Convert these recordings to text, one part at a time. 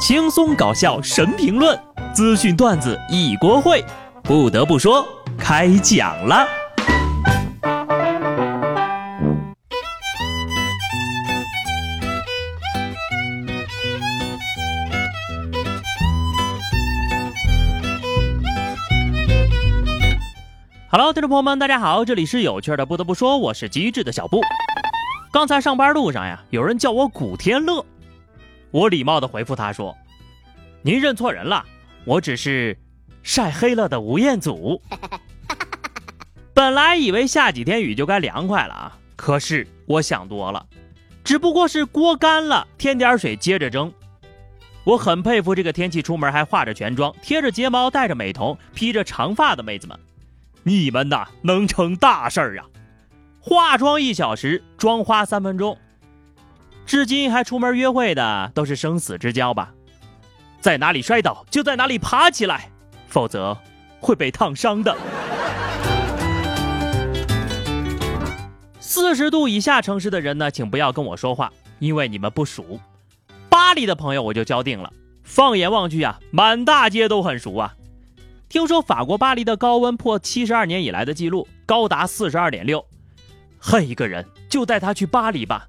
轻松搞笑神评论，资讯段子一锅烩。不得不说，开讲了。Hello，听众朋友们，大家好，这里是有趣的。不得不说，我是机智的小布。刚才上班路上呀，有人叫我古天乐。我礼貌地回复他说：“您认错人了，我只是晒黑了的吴彦祖。本来以为下几天雨就该凉快了啊，可是我想多了，只不过是锅干了，添点水接着蒸。我很佩服这个天气出门还化着全妆、贴着睫毛、戴着美瞳、披着长发的妹子们，你们呐能成大事儿啊！化妆一小时，妆花三分钟。”至今还出门约会的都是生死之交吧，在哪里摔倒就在哪里爬起来，否则会被烫伤的。四十度以下城市的人呢，请不要跟我说话，因为你们不熟。巴黎的朋友我就交定了。放眼望去啊，满大街都很熟啊。听说法国巴黎的高温破七十二年以来的记录，高达四十二点六。恨一个人，就带他去巴黎吧。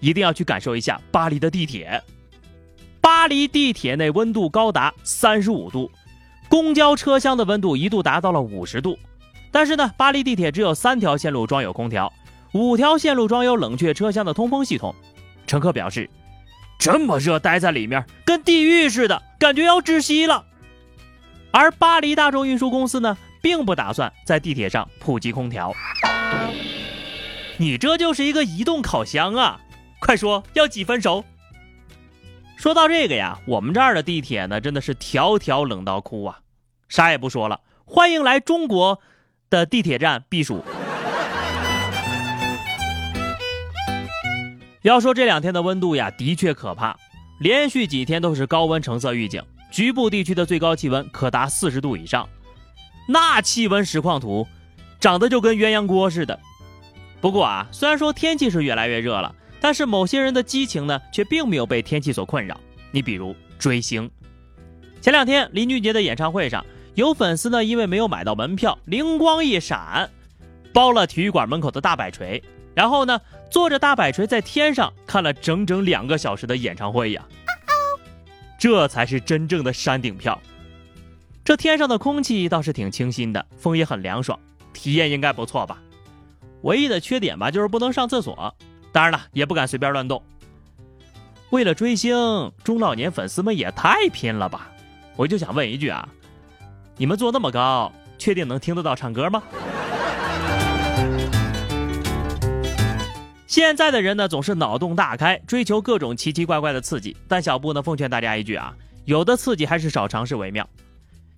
一定要去感受一下巴黎的地铁。巴黎地铁内温度高达三十五度，公交车厢的温度一度达到了五十度。但是呢，巴黎地铁只有三条线路装有空调，五条线路装有冷却车厢的通风系统。乘客表示，这么热，待在里面跟地狱似的，感觉要窒息了。而巴黎大众运输公司呢，并不打算在地铁上普及空调。你这就是一个移动烤箱啊！快说要几分熟？说到这个呀，我们这儿的地铁呢，真的是条条冷到哭啊！啥也不说了，欢迎来中国的地铁站避暑。要说这两天的温度呀，的确可怕，连续几天都是高温橙色预警，局部地区的最高气温可达四十度以上，那气温实况图长得就跟鸳鸯锅似的。不过啊，虽然说天气是越来越热了。但是某些人的激情呢，却并没有被天气所困扰。你比如追星，前两天林俊杰的演唱会上，有粉丝呢因为没有买到门票，灵光一闪，包了体育馆门口的大摆锤，然后呢坐着大摆锤在天上看了整整两个小时的演唱会呀。这才是真正的山顶票。这天上的空气倒是挺清新的，风也很凉爽，体验应该不错吧？唯一的缺点吧，就是不能上厕所。当然了，也不敢随便乱动。为了追星，中老年粉丝们也太拼了吧！我就想问一句啊，你们坐那么高，确定能听得到唱歌吗？现在的人呢，总是脑洞大开，追求各种奇奇怪怪的刺激。但小布呢，奉劝大家一句啊，有的刺激还是少尝试为妙。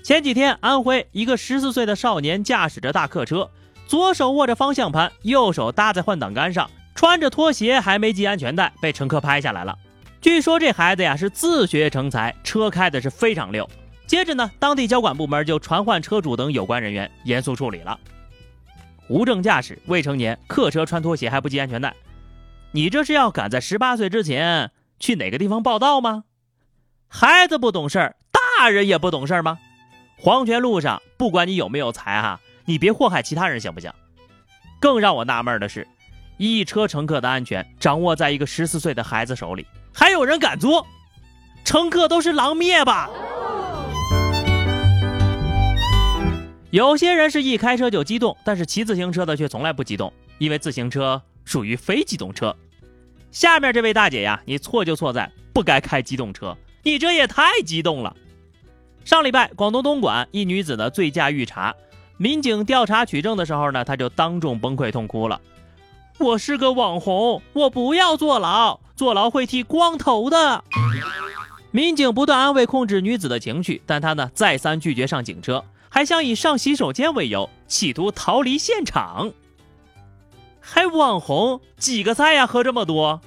前几天，安徽一个十四岁的少年驾驶着大客车，左手握着方向盘，右手搭在换挡杆上。穿着拖鞋还没系安全带，被乘客拍下来了。据说这孩子呀是自学成才，车开的是非常溜。接着呢，当地交管部门就传唤车主等有关人员严肃处理了。无证驾驶、未成年、客车穿拖鞋还不系安全带，你这是要赶在十八岁之前去哪个地方报道吗？孩子不懂事儿，大人也不懂事儿吗？黄泉路上，不管你有没有才哈，你别祸害其他人行不行？更让我纳闷的是。一车乘客的安全掌握在一个十四岁的孩子手里，还有人敢坐？乘客都是狼灭吧？有些人是一开车就激动，但是骑自行车的却从来不激动，因为自行车属于非机动车。下面这位大姐呀，你错就错在不该开机动车，你这也太激动了。上礼拜，广东东莞一女子呢醉驾遇查，民警调查取证的时候呢，她就当众崩溃痛哭了。我是个网红，我不要坐牢，坐牢会剃光头的。民警不断安慰控制女子的情绪，但她呢再三拒绝上警车，还想以上洗手间为由，企图逃离现场。还网红几个菜呀？喝这么多，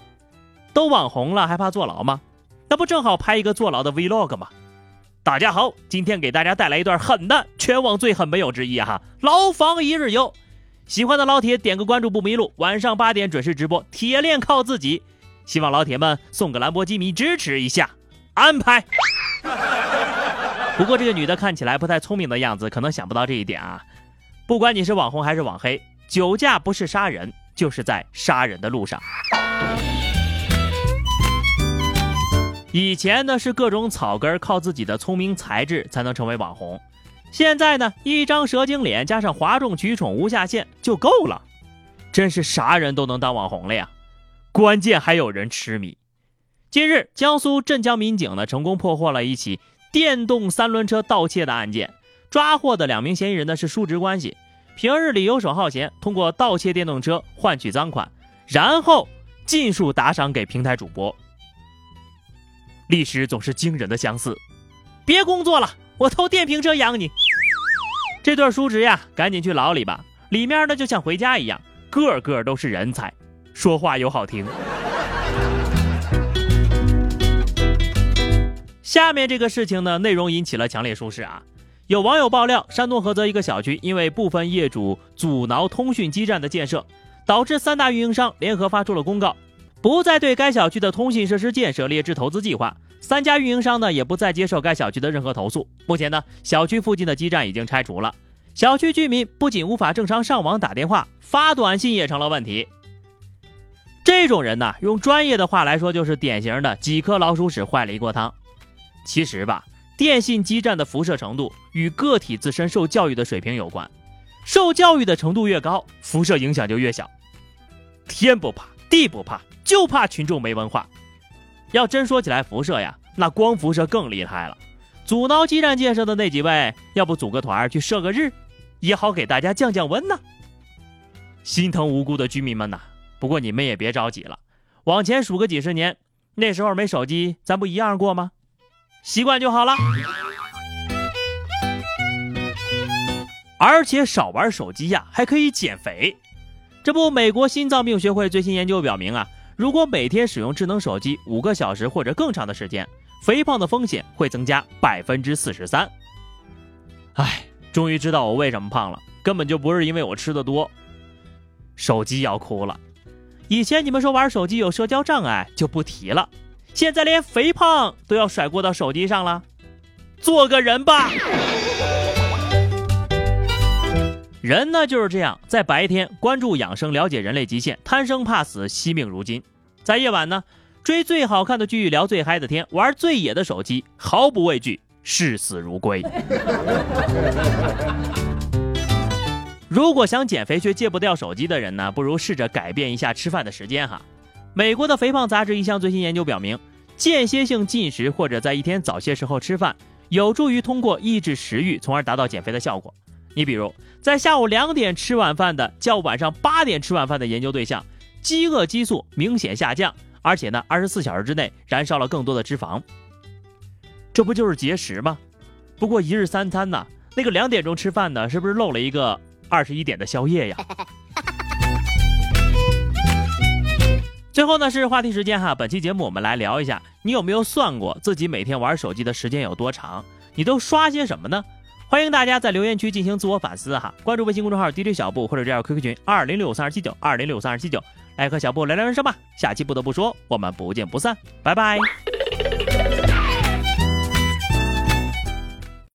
都网红了还怕坐牢吗？那不正好拍一个坐牢的 vlog 吗？大家好，今天给大家带来一段狠的，全网最狠没有之一哈，牢房一日游。喜欢的老铁点个关注不迷路，晚上八点准时直播，铁链靠自己。希望老铁们送个兰博基尼支持一下。安排。不过这个女的看起来不太聪明的样子，可能想不到这一点啊。不管你是网红还是网黑，酒驾不是杀人，就是在杀人的路上。以前呢是各种草根靠自己的聪明才智才能成为网红，现在呢一张蛇精脸加上哗众取宠无下限就够了，真是啥人都能当网红了呀！关键还有人痴迷。近日，江苏镇江民警呢成功破获了一起电动三轮车盗窃的案件，抓获的两名嫌疑人呢是叔侄关系，平日里游手好闲，通过盗窃电动车换取赃款，然后尽数打赏给平台主播。历史总是惊人的相似，别工作了，我偷电瓶车养你。这对叔侄呀，赶紧去牢里吧，里面呢就像回家一样，个个都是人才，说话又好听。下面这个事情呢，内容引起了强烈舒适啊。有网友爆料，山东菏泽一个小区因为部分业主阻挠通讯基站的建设，导致三大运营商联合发出了公告。不再对该小区的通信设施建设列支投资计划，三家运营商呢也不再接受该小区的任何投诉。目前呢，小区附近的基站已经拆除了，小区居民不仅无法正常上网、打电话、发短信也成了问题。这种人呢，用专业的话来说，就是典型的几颗老鼠屎坏了一锅汤。其实吧，电信基站的辐射程度与个体自身受教育的水平有关，受教育的程度越高，辐射影响就越小。天不怕地不怕。就怕群众没文化。要真说起来辐射呀，那光辐射更厉害了。阻挠基站建设的那几位，要不组个团去射个日，也好给大家降降温呢。心疼无辜的居民们呐。不过你们也别着急了，往前数个几十年，那时候没手机，咱不一样过吗？习惯就好了。而且少玩手机呀，还可以减肥。这不，美国心脏病学会最新研究表明啊。如果每天使用智能手机五个小时或者更长的时间，肥胖的风险会增加百分之四十三。唉，终于知道我为什么胖了，根本就不是因为我吃的多。手机要哭了，以前你们说玩手机有社交障碍就不提了，现在连肥胖都要甩锅到手机上了，做个人吧。人呢就是这样，在白天关注养生，了解人类极限，贪生怕死，惜命如金；在夜晚呢，追最好看的剧，聊最嗨的天，玩最野的手机，毫不畏惧，视死如归。如果想减肥却戒不掉手机的人呢，不如试着改变一下吃饭的时间哈。美国的肥胖杂志一项最新研究表明，间歇性进食或者在一天早些时候吃饭，有助于通过抑制食欲，从而达到减肥的效果。你比如，在下午两点吃晚饭的，较晚上八点吃晚饭的研究对象，饥饿激素明显下降，而且呢，二十四小时之内燃烧了更多的脂肪。这不就是节食吗？不过一日三餐呢，那个两点钟吃饭的，是不是漏了一个二十一点的宵夜呀？最后呢是话题时间哈，本期节目我们来聊一下，你有没有算过自己每天玩手机的时间有多长？你都刷些什么呢？欢迎大家在留言区进行自我反思哈，关注微信公众号 DJ 小布或者加入 QQ 群二零六三二七九二零六三二七九，来和小布聊聊人生吧。下期不得不说，我们不见不散，拜拜。